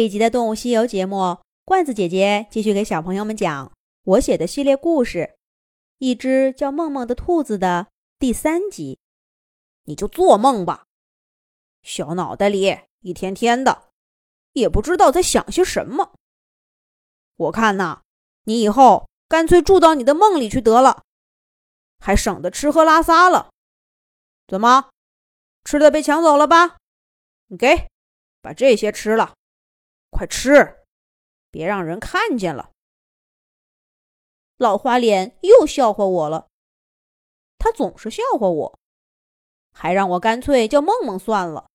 这一集的《动物西游》节目，罐子姐姐继续给小朋友们讲我写的系列故事《一只叫梦梦的兔子》的第三集。你就做梦吧，小脑袋里一天天的，也不知道在想些什么。我看呐，你以后干脆住到你的梦里去得了，还省得吃喝拉撒了。怎么，吃的被抢走了吧？你给，把这些吃了，快吃，别让人看见了。老花脸又笑话我了，他总是笑话我，还让我干脆叫梦梦算了，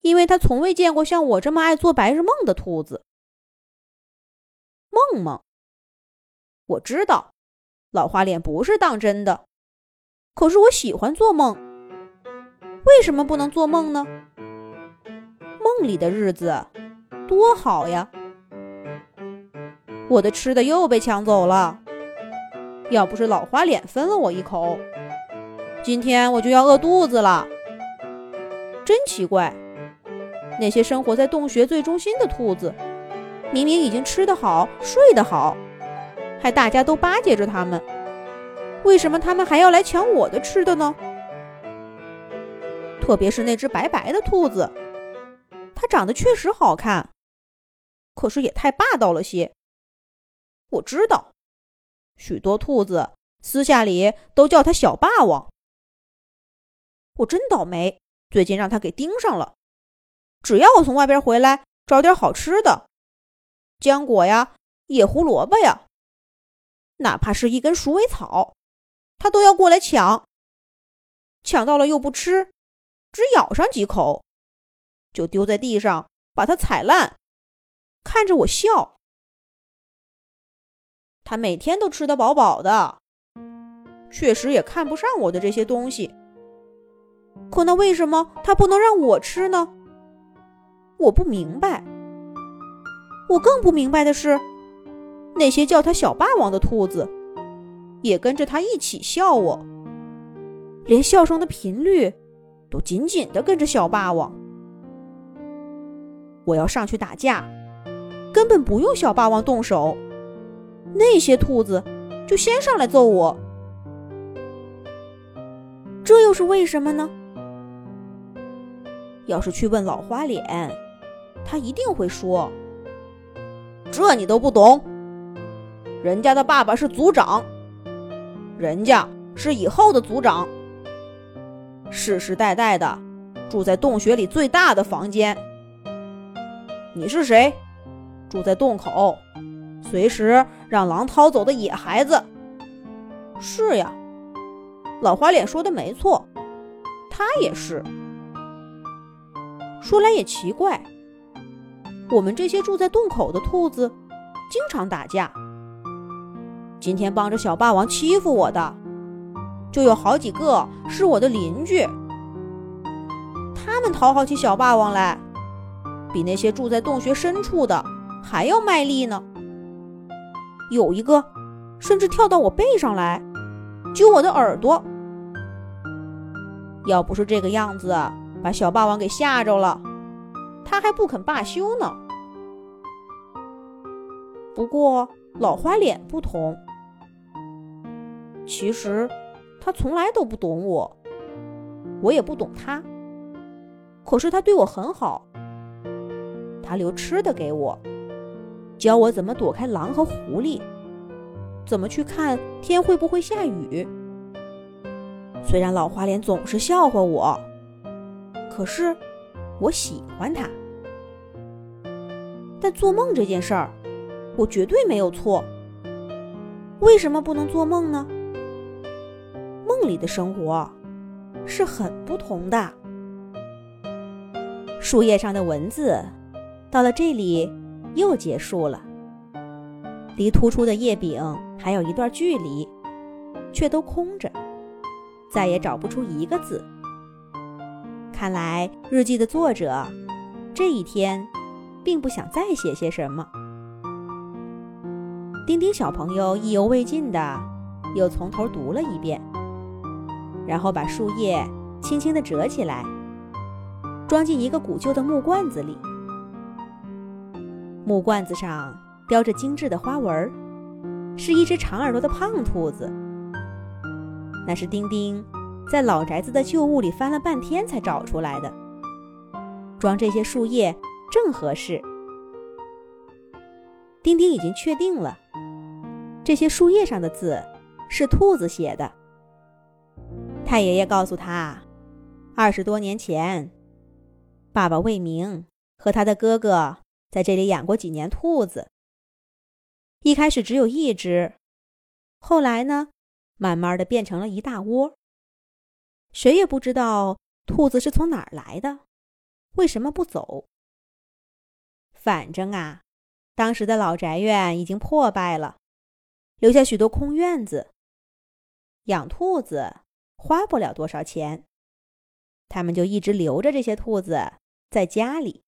因为他从未见过像我这么爱做白日梦的兔子。梦梦，我知道，老花脸不是当真的，可是我喜欢做梦。为什么不能做梦呢？梦里的日子多好呀！我的吃的又被抢走了，要不是老花脸分了我一口，今天我就要饿肚子了。真奇怪，那些生活在洞穴最中心的兔子，明明已经吃得好、睡得好，还大家都巴结着他们，为什么他们还要来抢我的吃的呢？特别是那只白白的兔子，它长得确实好看，可是也太霸道了些。我知道，许多兔子私下里都叫它小霸王。我真倒霉，最近让他给盯上了。只要我从外边回来，找点好吃的，浆果呀、野胡萝卜呀，哪怕是一根鼠尾草，他都要过来抢。抢到了又不吃。只咬上几口，就丢在地上，把它踩烂，看着我笑。他每天都吃得饱饱的，确实也看不上我的这些东西。可那为什么他不能让我吃呢？我不明白。我更不明白的是，那些叫他小霸王的兔子，也跟着他一起笑我，连笑声的频率。都紧紧的跟着小霸王。我要上去打架，根本不用小霸王动手，那些兔子就先上来揍我。这又是为什么呢？要是去问老花脸，他一定会说：“这你都不懂。人家的爸爸是族长，人家是以后的族长。”世世代代的住在洞穴里最大的房间。你是谁？住在洞口，随时让狼掏走的野孩子。是呀，老花脸说的没错，他也是。说来也奇怪，我们这些住在洞口的兔子，经常打架。今天帮着小霸王欺负我的。就有好几个是我的邻居，他们讨好起小霸王来，比那些住在洞穴深处的还要卖力呢。有一个甚至跳到我背上来，揪我的耳朵。要不是这个样子把小霸王给吓着了，他还不肯罢休呢。不过老花脸不同，其实。他从来都不懂我，我也不懂他。可是他对我很好，他留吃的给我，教我怎么躲开狼和狐狸，怎么去看天会不会下雨。虽然老花脸总是笑话我，可是我喜欢他。但做梦这件事儿，我绝对没有错。为什么不能做梦呢？梦里的生活是很不同的。树叶上的文字到了这里又结束了，离突出的叶柄还有一段距离，却都空着，再也找不出一个字。看来日记的作者这一天并不想再写些什么。丁丁小朋友意犹未尽的又从头读了一遍。然后把树叶轻轻地折起来，装进一个古旧的木罐子里。木罐子上雕着精致的花纹，是一只长耳朵的胖兔子。那是丁丁在老宅子的旧物里翻了半天才找出来的。装这些树叶正合适。丁丁已经确定了，这些树叶上的字是兔子写的。太爷爷告诉他，二十多年前，爸爸魏明和他的哥哥在这里养过几年兔子。一开始只有一只，后来呢，慢慢的变成了一大窝。谁也不知道兔子是从哪儿来的，为什么不走。反正啊。当时的老宅院已经破败了，留下许多空院子。养兔子花不了多少钱，他们就一直留着这些兔子在家里。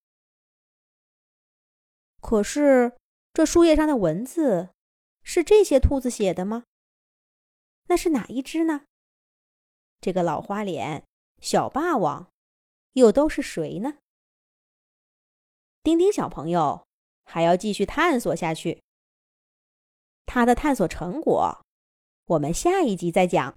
可是，这树叶上的文字是这些兔子写的吗？那是哪一只呢？这个老花脸、小霸王，又都是谁呢？丁丁小朋友。还要继续探索下去。他的探索成果，我们下一集再讲。